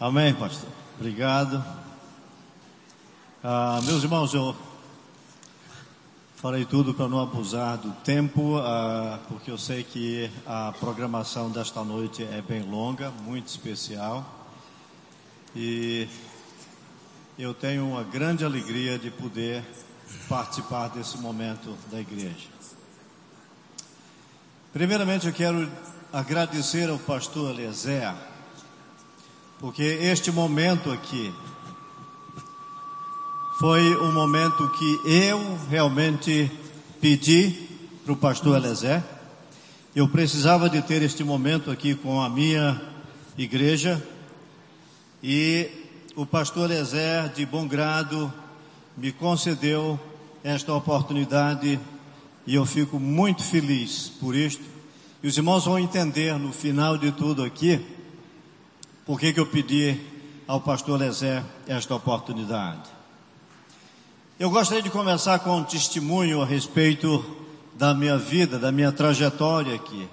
Amém, pastor. Obrigado. Ah, meus irmãos, eu farei tudo para não abusar do tempo, ah, porque eu sei que a programação desta noite é bem longa, muito especial. E eu tenho uma grande alegria de poder participar desse momento da igreja. Primeiramente, eu quero agradecer ao pastor Eliezer porque este momento aqui foi um momento que eu realmente pedi para o pastor Elezé. Eu precisava de ter este momento aqui com a minha igreja e o pastor Elezé, de bom grado, me concedeu esta oportunidade e eu fico muito feliz por isto. E os irmãos vão entender no final de tudo aqui por que, que eu pedi ao pastor Lezé esta oportunidade. Eu gostaria de começar com um testemunho a respeito da minha vida, da minha trajetória aqui.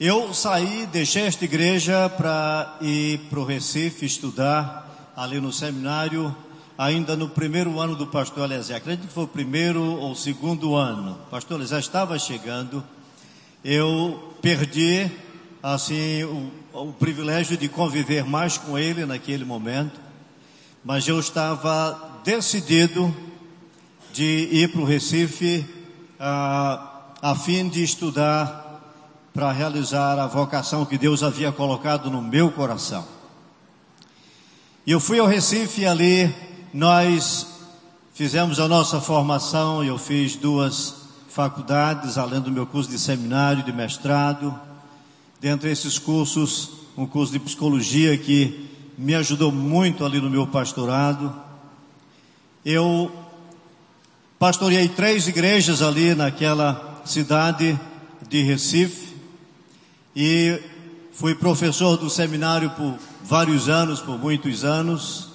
Eu saí, deixei esta igreja para ir para o Recife estudar ali no seminário, ainda no primeiro ano do pastor Elezé. Acredito que foi o primeiro ou segundo ano. O pastor Elezé estava chegando. Eu perdi, assim, o, o privilégio de conviver mais com ele naquele momento, mas eu estava decidido de ir para o Recife a, a fim de estudar para realizar a vocação que Deus havia colocado no meu coração. E eu fui ao Recife e ali nós fizemos a nossa formação, eu fiz duas faculdades, além do meu curso de seminário, de mestrado, dentre esses cursos, um curso de psicologia que me ajudou muito ali no meu pastorado. Eu pastoreei três igrejas ali naquela cidade de Recife e fui professor do seminário por vários anos, por muitos anos.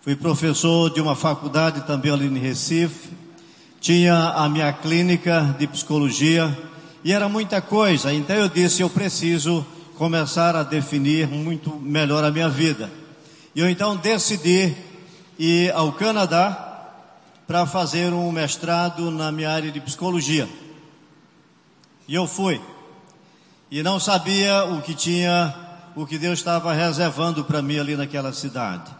Fui professor de uma faculdade também ali em Recife. Tinha a minha clínica de psicologia e era muita coisa. Então eu disse: eu preciso começar a definir muito melhor a minha vida. E eu então decidi ir ao Canadá para fazer um mestrado na minha área de psicologia. E eu fui. E não sabia o que tinha, o que Deus estava reservando para mim ali naquela cidade.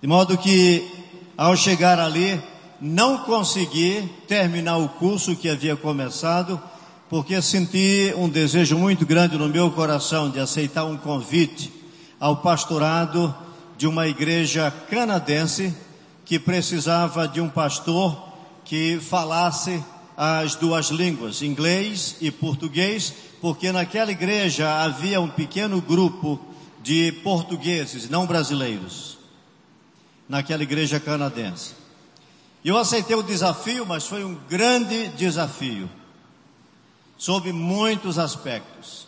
De modo que, ao chegar ali, não consegui terminar o curso que havia começado, porque senti um desejo muito grande no meu coração de aceitar um convite ao pastorado de uma igreja canadense que precisava de um pastor que falasse as duas línguas, inglês e português, porque naquela igreja havia um pequeno grupo de portugueses não brasileiros, naquela igreja canadense. Eu aceitei o desafio, mas foi um grande desafio, sob muitos aspectos.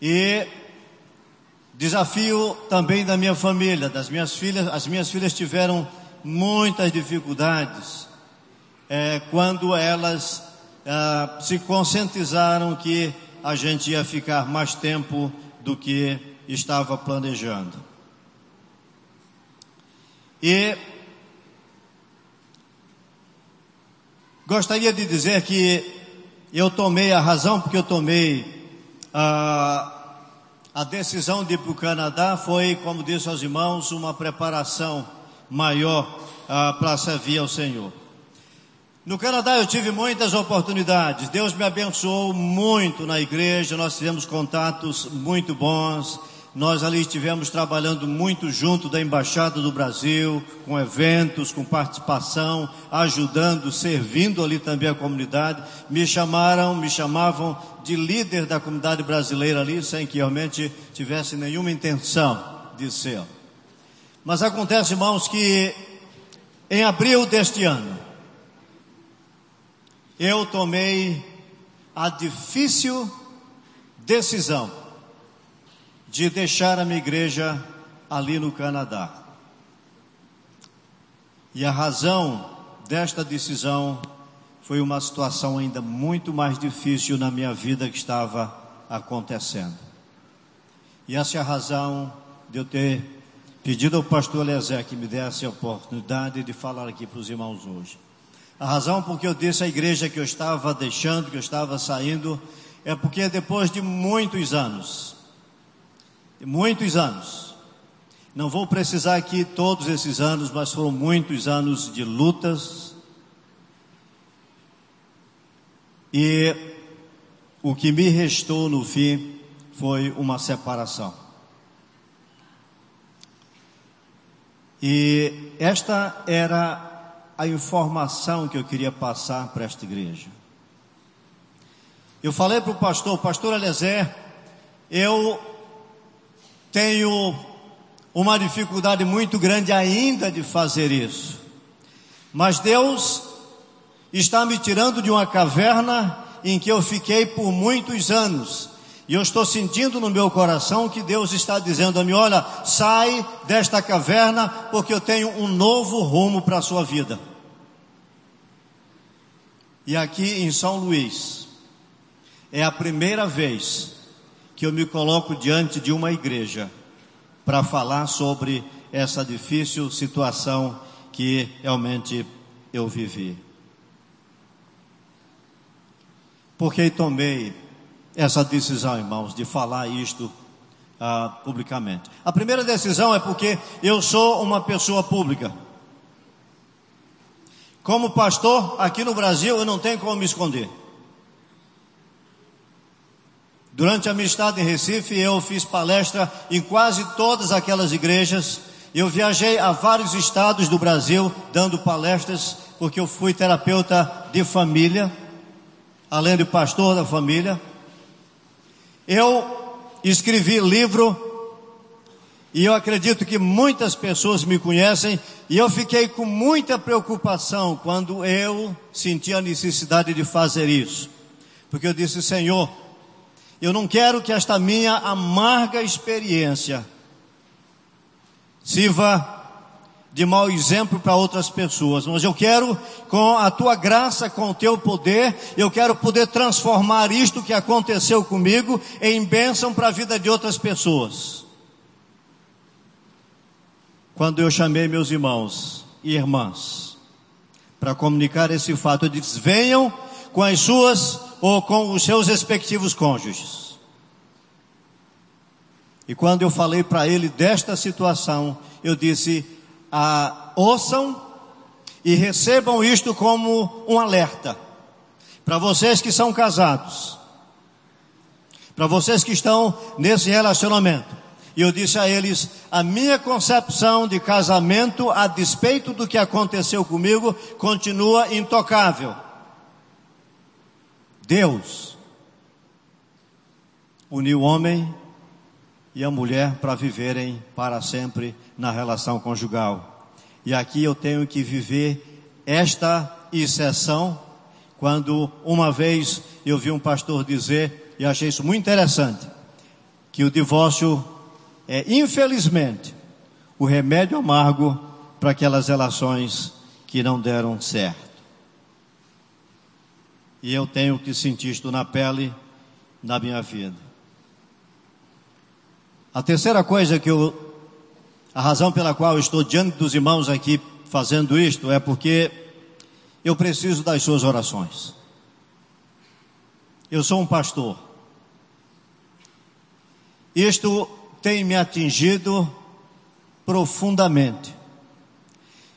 E desafio também da minha família, das minhas filhas. As minhas filhas tiveram muitas dificuldades é, quando elas ah, se conscientizaram que a gente ia ficar mais tempo do que estava planejando. E Gostaria de dizer que eu tomei a razão porque eu tomei a, a decisão de ir para o Canadá foi, como disse aos irmãos, uma preparação maior para servir ao Senhor. No Canadá eu tive muitas oportunidades. Deus me abençoou muito na igreja. Nós tivemos contatos muito bons. Nós ali estivemos trabalhando muito junto da Embaixada do Brasil, com eventos, com participação, ajudando, servindo ali também a comunidade. Me chamaram, me chamavam de líder da comunidade brasileira ali, sem que realmente tivesse nenhuma intenção de ser. Mas acontece, irmãos, que em abril deste ano, eu tomei a difícil decisão de deixar a minha igreja ali no Canadá. E a razão desta decisão foi uma situação ainda muito mais difícil na minha vida que estava acontecendo. E essa é a razão de eu ter pedido ao pastor Eliezer que me desse a oportunidade de falar aqui para os irmãos hoje. A razão por que eu disse à igreja que eu estava deixando, que eu estava saindo, é porque depois de muitos anos, muitos anos, não vou precisar aqui todos esses anos, mas foram muitos anos de lutas. E o que me restou no fim foi uma separação. E esta era a informação que eu queria passar para esta igreja. Eu falei para o pastor, pastor Eliezer, eu tenho uma dificuldade muito grande ainda de fazer isso. Mas Deus está me tirando de uma caverna em que eu fiquei por muitos anos e eu estou sentindo no meu coração que Deus está dizendo a mim: olha, sai desta caverna, porque eu tenho um novo rumo para a sua vida. E aqui em São Luís, é a primeira vez que eu me coloco diante de uma igreja para falar sobre essa difícil situação que realmente eu vivi. Porque tomei essa decisão, irmãos, de falar isto uh, publicamente. A primeira decisão é porque eu sou uma pessoa pública. Como pastor, aqui no Brasil, eu não tenho como me esconder. Durante a minha estada em Recife, eu fiz palestra em quase todas aquelas igrejas. Eu viajei a vários estados do Brasil dando palestras, porque eu fui terapeuta de família, além de pastor da família. Eu escrevi livro e eu acredito que muitas pessoas me conhecem e eu fiquei com muita preocupação quando eu senti a necessidade de fazer isso. Porque eu disse, Senhor, eu não quero que esta minha amarga experiência sirva de mau exemplo para outras pessoas, mas eu quero, com a tua graça, com o teu poder, eu quero poder transformar isto que aconteceu comigo em bênção para a vida de outras pessoas. Quando eu chamei meus irmãos e irmãs para comunicar esse fato, eu disse: venham com as suas ou com os seus respectivos cônjuges. E quando eu falei para ele desta situação, eu disse: ah, ouçam e recebam isto como um alerta. Para vocês que são casados, para vocês que estão nesse relacionamento. E eu disse a eles: a minha concepção de casamento, a despeito do que aconteceu comigo, continua intocável. Deus uniu o homem e a mulher para viverem para sempre na relação conjugal. E aqui eu tenho que viver esta exceção, quando uma vez eu vi um pastor dizer, e achei isso muito interessante, que o divórcio é, infelizmente, o remédio amargo para aquelas relações que não deram certo. E eu tenho que sentir isto na pele, na minha vida. A terceira coisa que eu, a razão pela qual estou diante dos irmãos aqui fazendo isto é porque eu preciso das suas orações. Eu sou um pastor. Isto tem me atingido profundamente.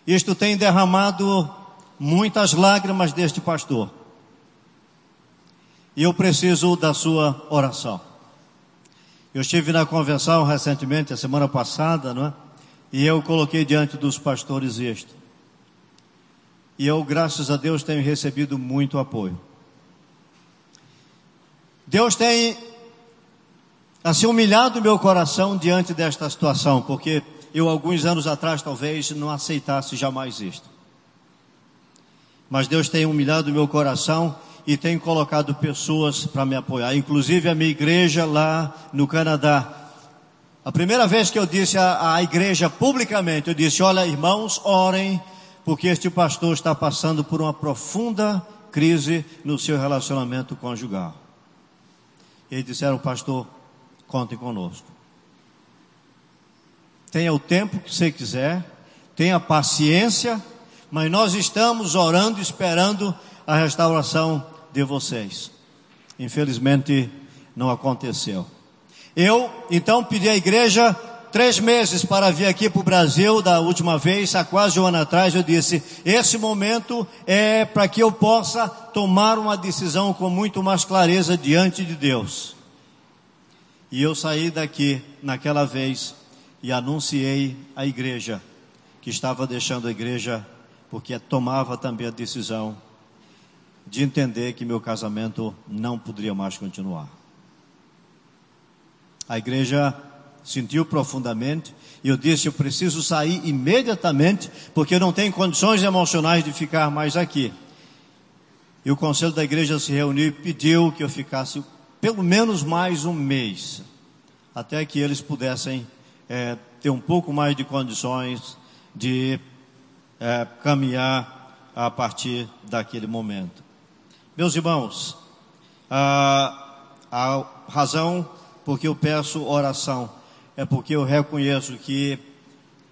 Isto tem derramado muitas lágrimas deste pastor. E eu preciso da sua oração. Eu estive na convenção recentemente, a semana passada, não é? E eu coloquei diante dos pastores isto. E eu, graças a Deus, tenho recebido muito apoio. Deus tem assim humilhado meu coração diante desta situação, porque eu alguns anos atrás talvez não aceitasse jamais isto. Mas Deus tem humilhado meu coração e tem colocado pessoas para me apoiar, inclusive a minha igreja lá no Canadá. A primeira vez que eu disse à, à igreja publicamente, eu disse: Olha, irmãos, orem, porque este pastor está passando por uma profunda crise no seu relacionamento conjugal. Eles disseram, pastor, contem conosco. tenha o tempo que você quiser, tenha paciência, mas nós estamos orando, esperando a restauração de vocês. Infelizmente, não aconteceu. Eu, então, pedi à igreja três meses para vir aqui para o Brasil da última vez, há quase um ano atrás, eu disse: esse momento é para que eu possa tomar uma decisão com muito mais clareza diante de Deus. E eu saí daqui naquela vez e anunciei à igreja que estava deixando a igreja porque tomava também a decisão de entender que meu casamento não poderia mais continuar. A igreja sentiu profundamente e eu disse: eu preciso sair imediatamente porque eu não tenho condições emocionais de ficar mais aqui. E o conselho da igreja se reuniu e pediu que eu ficasse pelo menos mais um mês, até que eles pudessem é, ter um pouco mais de condições de é, caminhar a partir daquele momento. Meus irmãos, a, a razão por que eu peço oração é porque eu reconheço que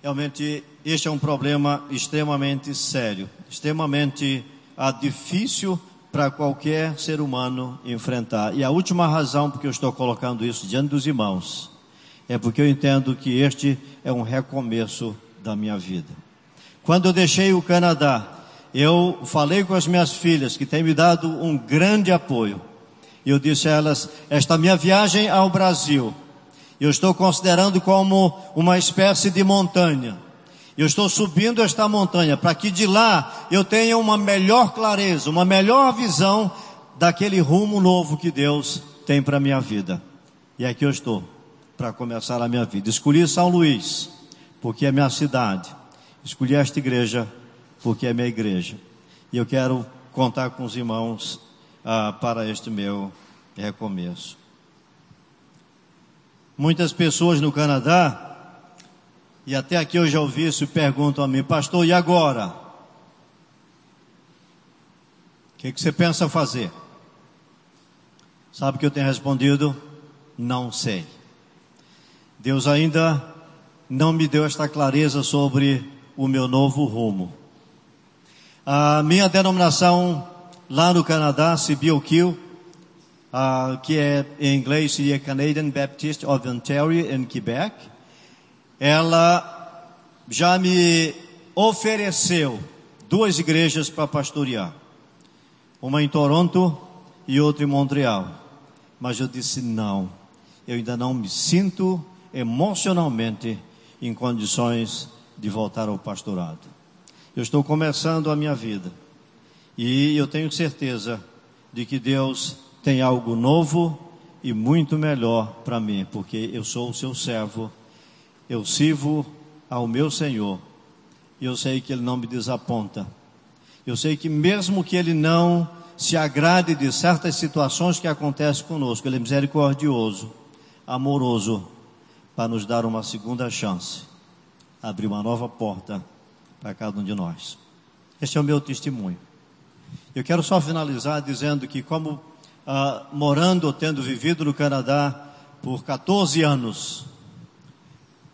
realmente este é um problema extremamente sério, extremamente ah, difícil para qualquer ser humano enfrentar. E a última razão por que eu estou colocando isso diante dos irmãos é porque eu entendo que este é um recomeço da minha vida. Quando eu deixei o Canadá, eu falei com as minhas filhas, que têm me dado um grande apoio. E eu disse a elas: esta minha viagem ao Brasil, eu estou considerando como uma espécie de montanha. Eu estou subindo esta montanha para que de lá eu tenha uma melhor clareza, uma melhor visão daquele rumo novo que Deus tem para a minha vida. E aqui eu estou para começar a minha vida. Escolhi São Luís, porque é minha cidade. Escolhi esta igreja, porque é minha igreja. E eu quero contar com os irmãos ah, para este meu recomeço. Muitas pessoas no Canadá e até aqui eu já ouvi isso perguntam a mim, pastor, e agora? O que, que você pensa fazer? Sabe que eu tenho respondido? Não sei. Deus ainda não me deu esta clareza sobre o meu novo rumo. A minha denominação lá no Canadá, CBOQ, uh, que é em inglês seria Canadian Baptist of Ontario em Quebec, ela já me ofereceu duas igrejas para pastorear. Uma em Toronto e outra em Montreal. Mas eu disse não. Eu ainda não me sinto emocionalmente em condições de voltar ao pastorado. Eu estou começando a minha vida. E eu tenho certeza de que Deus tem algo novo e muito melhor para mim, porque eu sou o seu servo eu sirvo ao meu Senhor e eu sei que Ele não me desaponta. Eu sei que mesmo que Ele não se agrade de certas situações que acontecem conosco, Ele é misericordioso, amoroso, para nos dar uma segunda chance, abrir uma nova porta para cada um de nós. Este é o meu testemunho. Eu quero só finalizar dizendo que, como ah, morando ou tendo vivido no Canadá por 14 anos,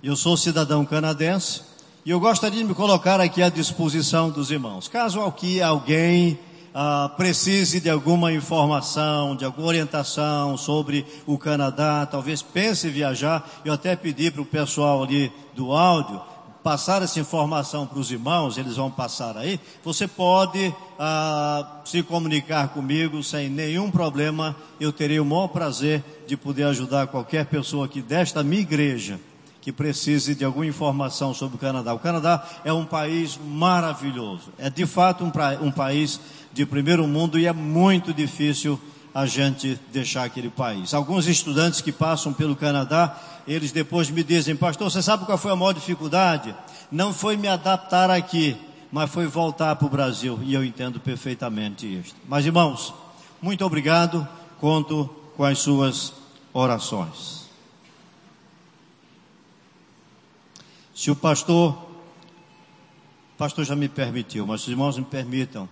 eu sou cidadão canadense e eu gostaria de me colocar aqui à disposição dos irmãos. Caso aqui alguém ah, precise de alguma informação, de alguma orientação sobre o Canadá, talvez pense em viajar, eu até pedi para o pessoal ali do áudio passar essa informação para os irmãos, eles vão passar aí. Você pode ah, se comunicar comigo sem nenhum problema. Eu terei o maior prazer de poder ajudar qualquer pessoa aqui desta minha igreja que precise de alguma informação sobre o Canadá. O Canadá é um país maravilhoso, é de fato um, um país de primeiro mundo e é muito difícil a gente deixar aquele país. Alguns estudantes que passam pelo Canadá, eles depois me dizem, pastor, você sabe qual foi a maior dificuldade? Não foi me adaptar aqui, mas foi voltar para o Brasil. E eu entendo perfeitamente isto. Mas irmãos, muito obrigado, conto com as suas orações. Se o pastor, o pastor já me permitiu, mas os irmãos me permitam.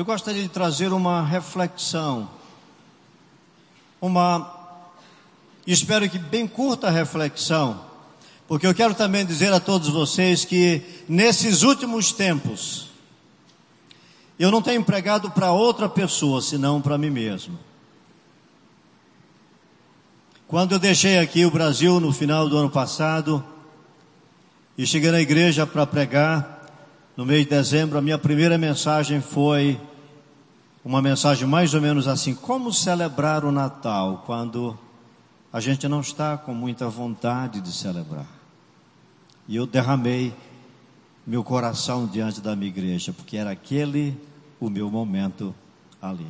Eu gostaria de trazer uma reflexão, uma, espero que bem curta reflexão, porque eu quero também dizer a todos vocês que nesses últimos tempos, eu não tenho pregado para outra pessoa senão para mim mesmo. Quando eu deixei aqui o Brasil no final do ano passado e cheguei na igreja para pregar, no mês de dezembro, a minha primeira mensagem foi uma mensagem mais ou menos assim: como celebrar o Natal quando a gente não está com muita vontade de celebrar? E eu derramei meu coração diante da minha igreja, porque era aquele o meu momento ali.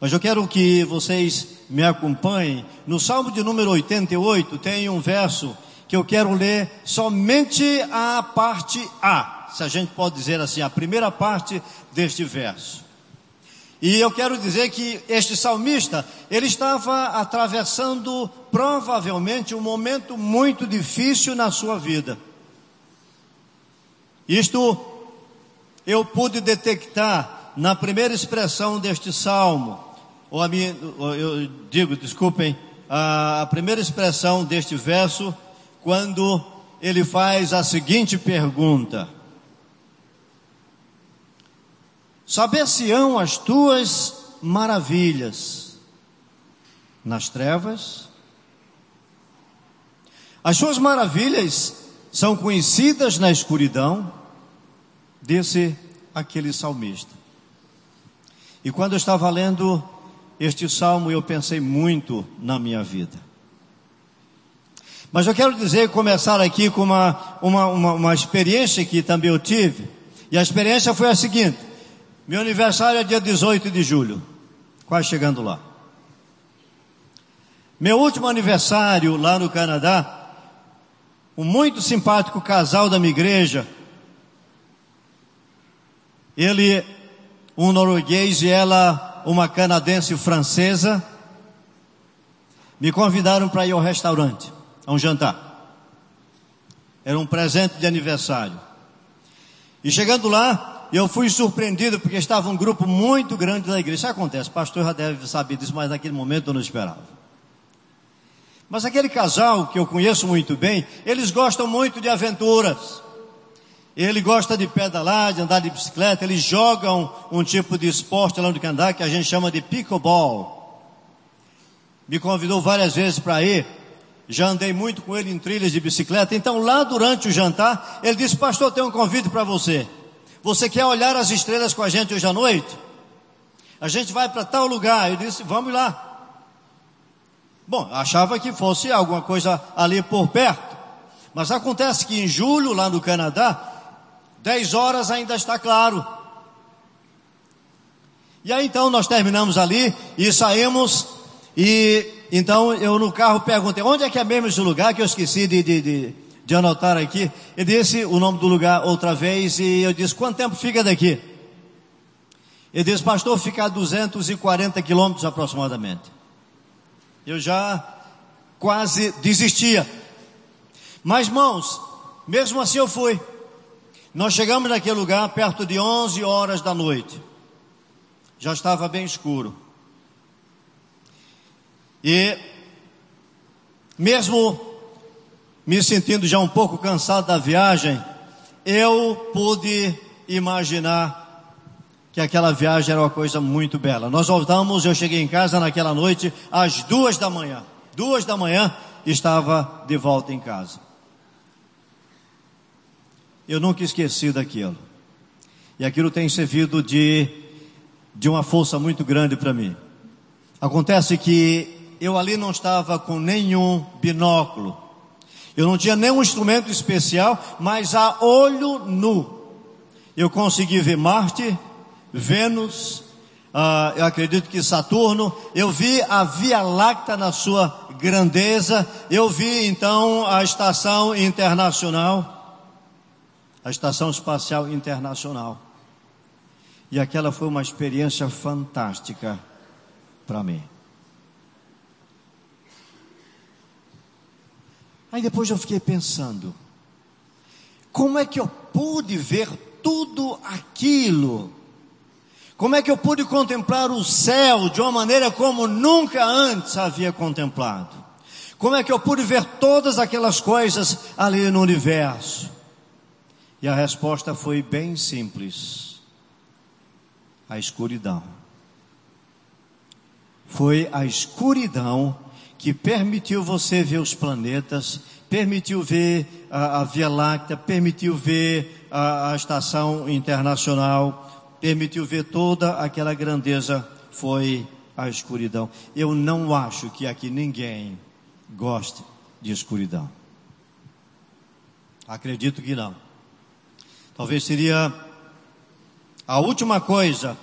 Mas eu quero que vocês me acompanhem. No Salmo de número 88 tem um verso que eu quero ler somente a parte A, se a gente pode dizer assim, a primeira parte deste verso. E eu quero dizer que este salmista, ele estava atravessando provavelmente um momento muito difícil na sua vida. Isto eu pude detectar na primeira expressão deste salmo, ou a minha, eu digo, desculpem, a primeira expressão deste verso, quando ele faz a seguinte pergunta: Saber-se-ão as tuas maravilhas nas trevas? As suas maravilhas são conhecidas na escuridão, disse aquele salmista. E quando eu estava lendo este salmo, eu pensei muito na minha vida. Mas eu quero dizer, começar aqui com uma, uma, uma, uma experiência que também eu tive. E a experiência foi a seguinte: meu aniversário é dia 18 de julho, quase chegando lá. Meu último aniversário lá no Canadá, um muito simpático casal da minha igreja, ele, um norueguês e ela, uma canadense francesa, me convidaram para ir ao restaurante, a um jantar. Era um presente de aniversário. E chegando lá, e eu fui surpreendido porque estava um grupo muito grande da igreja. Isso acontece, pastor já deve saber disso, mas naquele momento eu não esperava. Mas aquele casal que eu conheço muito bem, eles gostam muito de aventuras. Ele gosta de pedalar, de andar de bicicleta, eles jogam um tipo de esporte lá no Canadá que a gente chama de pickleball. Me convidou várias vezes para ir. Já andei muito com ele em trilhas de bicicleta. Então, lá durante o jantar, ele disse: Pastor, tem um convite para você. Você quer olhar as estrelas com a gente hoje à noite? A gente vai para tal lugar. Eu disse, vamos lá. Bom, achava que fosse alguma coisa ali por perto. Mas acontece que em julho, lá no Canadá, 10 horas ainda está claro. E aí então nós terminamos ali e saímos. E então eu no carro perguntei: onde é que é mesmo esse lugar que eu esqueci de, de, de de anotar aqui. Ele disse o nome do lugar outra vez e eu disse: quanto tempo fica daqui? Ele disse: pastor, fica a 240 quilômetros aproximadamente. Eu já quase desistia. Mas, irmãos, mesmo assim eu fui. Nós chegamos naquele lugar perto de 11 horas da noite. Já estava bem escuro. E, mesmo me sentindo já um pouco cansado da viagem, eu pude imaginar que aquela viagem era uma coisa muito bela. Nós voltamos, eu cheguei em casa naquela noite às duas da manhã. Duas da manhã estava de volta em casa. Eu nunca esqueci daquilo. E aquilo tem servido de, de uma força muito grande para mim. Acontece que eu ali não estava com nenhum binóculo. Eu não tinha nenhum instrumento especial, mas a olho nu eu consegui ver Marte, Vênus, uh, eu acredito que Saturno, eu vi a Via Láctea na sua grandeza, eu vi então a estação internacional, a estação espacial internacional. E aquela foi uma experiência fantástica para mim. Aí depois eu fiquei pensando, como é que eu pude ver tudo aquilo? Como é que eu pude contemplar o céu de uma maneira como nunca antes havia contemplado? Como é que eu pude ver todas aquelas coisas ali no universo? E a resposta foi bem simples: a escuridão. Foi a escuridão que permitiu você ver os planetas, permitiu ver a, a Via Láctea, permitiu ver a, a estação internacional, permitiu ver toda aquela grandeza. Foi a escuridão. Eu não acho que aqui ninguém goste de escuridão. Acredito que não. Talvez seria a última coisa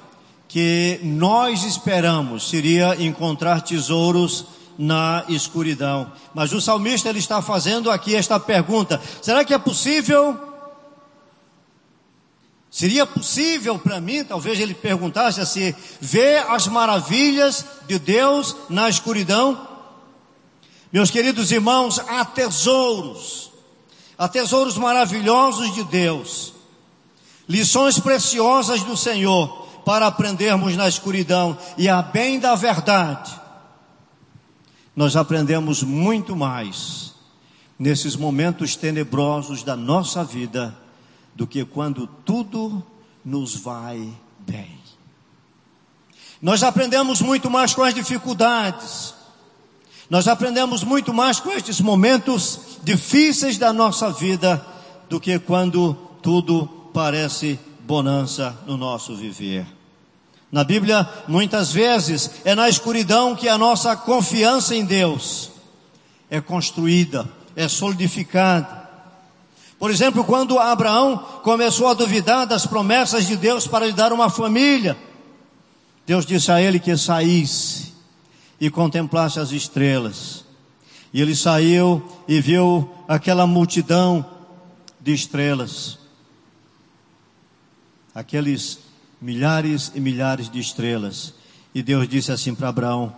que nós esperamos seria encontrar tesouros na escuridão. Mas o salmista ele está fazendo aqui esta pergunta: será que é possível? Seria possível para mim, talvez ele perguntasse assim, ver as maravilhas de Deus na escuridão? Meus queridos irmãos, há tesouros, há tesouros maravilhosos de Deus, lições preciosas do Senhor para aprendermos na escuridão e a bem da verdade nós aprendemos muito mais nesses momentos tenebrosos da nossa vida do que quando tudo nos vai bem. Nós aprendemos muito mais com as dificuldades. Nós aprendemos muito mais com estes momentos difíceis da nossa vida do que quando tudo parece bonança no nosso viver. Na Bíblia, muitas vezes, é na escuridão que a nossa confiança em Deus é construída, é solidificada. Por exemplo, quando Abraão começou a duvidar das promessas de Deus para lhe dar uma família, Deus disse a ele que saísse e contemplasse as estrelas. E ele saiu e viu aquela multidão de estrelas, aqueles milhares e milhares de estrelas. E Deus disse assim para Abraão: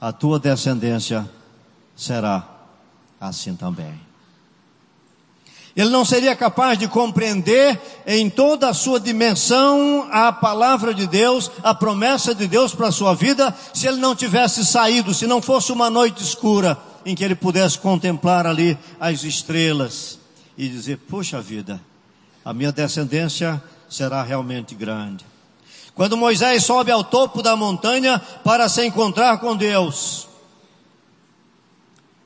A tua descendência será assim também. Ele não seria capaz de compreender em toda a sua dimensão a palavra de Deus, a promessa de Deus para a sua vida, se ele não tivesse saído, se não fosse uma noite escura em que ele pudesse contemplar ali as estrelas e dizer: Puxa vida, a minha descendência será realmente grande. Quando Moisés sobe ao topo da montanha para se encontrar com Deus,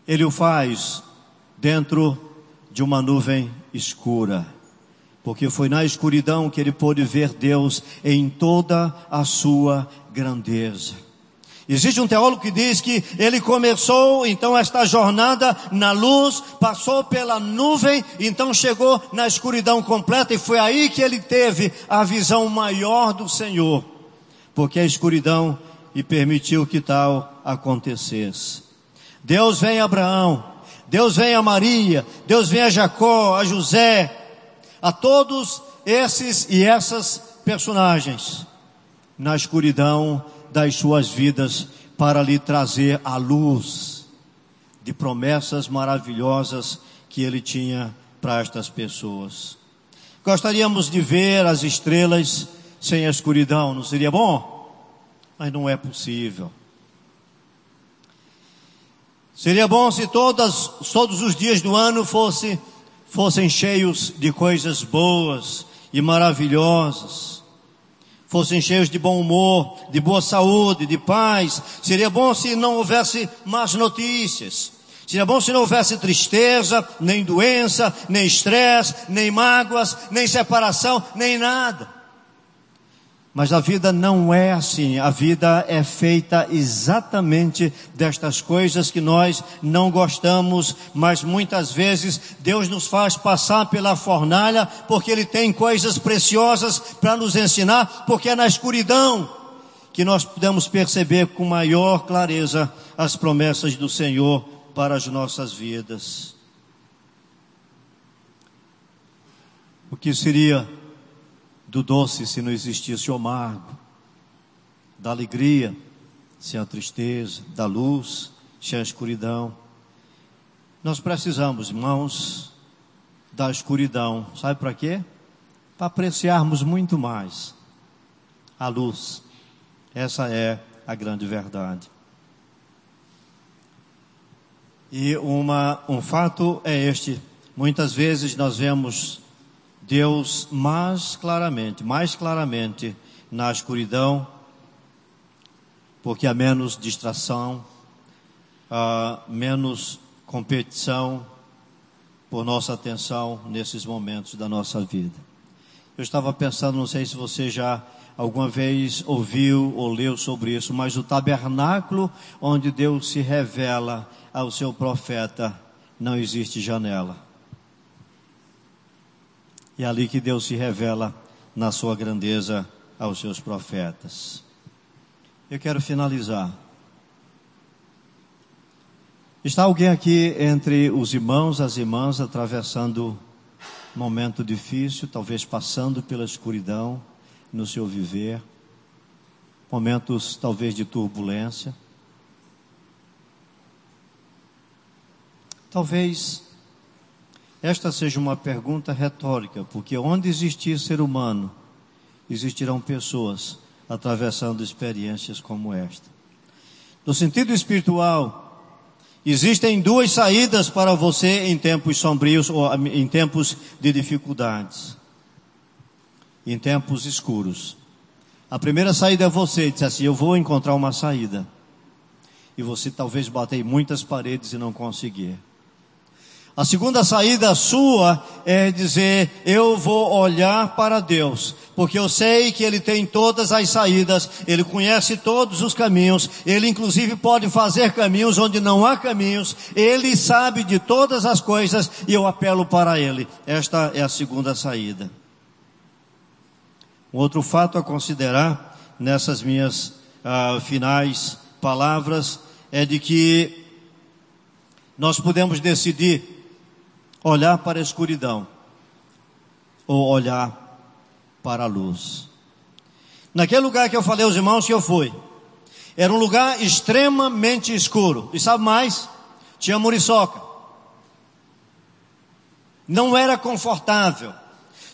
ele o faz dentro de uma nuvem escura, porque foi na escuridão que ele pôde ver Deus em toda a sua grandeza. Existe um teólogo que diz que ele começou então esta jornada na luz, passou pela nuvem, então chegou na escuridão completa e foi aí que ele teve a visão maior do Senhor, porque a escuridão lhe permitiu que tal acontecesse. Deus vem a Abraão, Deus vem a Maria, Deus vem a Jacó, a José, a todos esses e essas personagens na escuridão das suas vidas para lhe trazer a luz de promessas maravilhosas que ele tinha para estas pessoas. Gostaríamos de ver as estrelas sem a escuridão, não seria bom? Mas não é possível. Seria bom se todas, todos os dias do ano fosse, fossem cheios de coisas boas e maravilhosas fossem cheios de bom humor, de boa saúde, de paz. Seria bom se não houvesse más notícias. Seria bom se não houvesse tristeza, nem doença, nem estresse, nem mágoas, nem separação, nem nada. Mas a vida não é assim. A vida é feita exatamente destas coisas que nós não gostamos, mas muitas vezes Deus nos faz passar pela fornalha porque Ele tem coisas preciosas para nos ensinar, porque é na escuridão que nós podemos perceber com maior clareza as promessas do Senhor para as nossas vidas. O que seria do doce se não existisse o amargo, da alegria sem a tristeza, da luz sem a escuridão. Nós precisamos, irmãos, da escuridão. Sabe para quê? Para apreciarmos muito mais a luz. Essa é a grande verdade. E uma, um fato é este: muitas vezes nós vemos Deus mais claramente, mais claramente na escuridão, porque há menos distração, há menos competição por nossa atenção nesses momentos da nossa vida. Eu estava pensando, não sei se você já alguma vez ouviu ou leu sobre isso, mas o tabernáculo onde Deus se revela ao seu profeta, não existe janela. É ali que Deus se revela na sua grandeza aos seus profetas. Eu quero finalizar. Está alguém aqui entre os irmãos, as irmãs, atravessando momento difícil, talvez passando pela escuridão no seu viver, momentos talvez de turbulência. Talvez esta seja uma pergunta retórica, porque onde existir ser humano, existirão pessoas atravessando experiências como esta. No sentido espiritual, existem duas saídas para você em tempos sombrios ou em tempos de dificuldades, em tempos escuros. A primeira saída é você dizer assim: Eu vou encontrar uma saída. E você talvez bater em muitas paredes e não conseguir. A segunda saída sua é dizer: Eu vou olhar para Deus, porque eu sei que Ele tem todas as saídas, Ele conhece todos os caminhos, Ele inclusive pode fazer caminhos onde não há caminhos, Ele sabe de todas as coisas e eu apelo para Ele. Esta é a segunda saída. Um outro fato a considerar nessas minhas uh, finais palavras é de que nós podemos decidir olhar para a escuridão ou olhar para a luz. Naquele lugar que eu falei aos irmãos que eu fui, era um lugar extremamente escuro. E sabe mais? Tinha muriçoca. Não era confortável.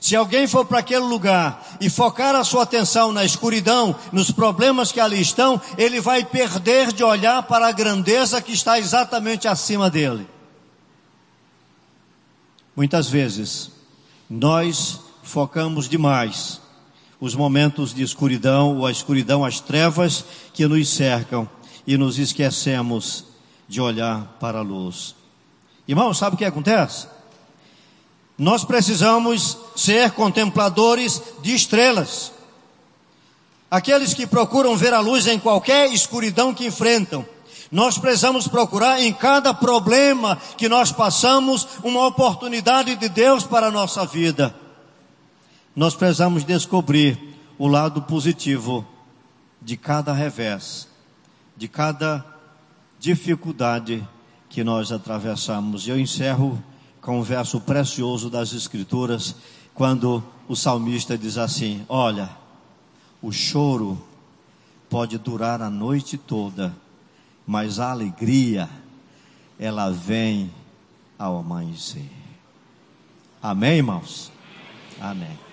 Se alguém for para aquele lugar e focar a sua atenção na escuridão, nos problemas que ali estão, ele vai perder de olhar para a grandeza que está exatamente acima dele. Muitas vezes, nós focamos demais os momentos de escuridão, ou a escuridão, as trevas que nos cercam, e nos esquecemos de olhar para a luz. Irmão, sabe o que acontece? Nós precisamos ser contempladores de estrelas. Aqueles que procuram ver a luz em qualquer escuridão que enfrentam. Nós precisamos procurar em cada problema que nós passamos uma oportunidade de Deus para a nossa vida. Nós precisamos descobrir o lado positivo de cada revés, de cada dificuldade que nós atravessamos. Eu encerro com um verso precioso das Escrituras, quando o salmista diz assim: Olha, o choro pode durar a noite toda mas a alegria, ela vem ao amanhecer. Amém, irmãos? Amém.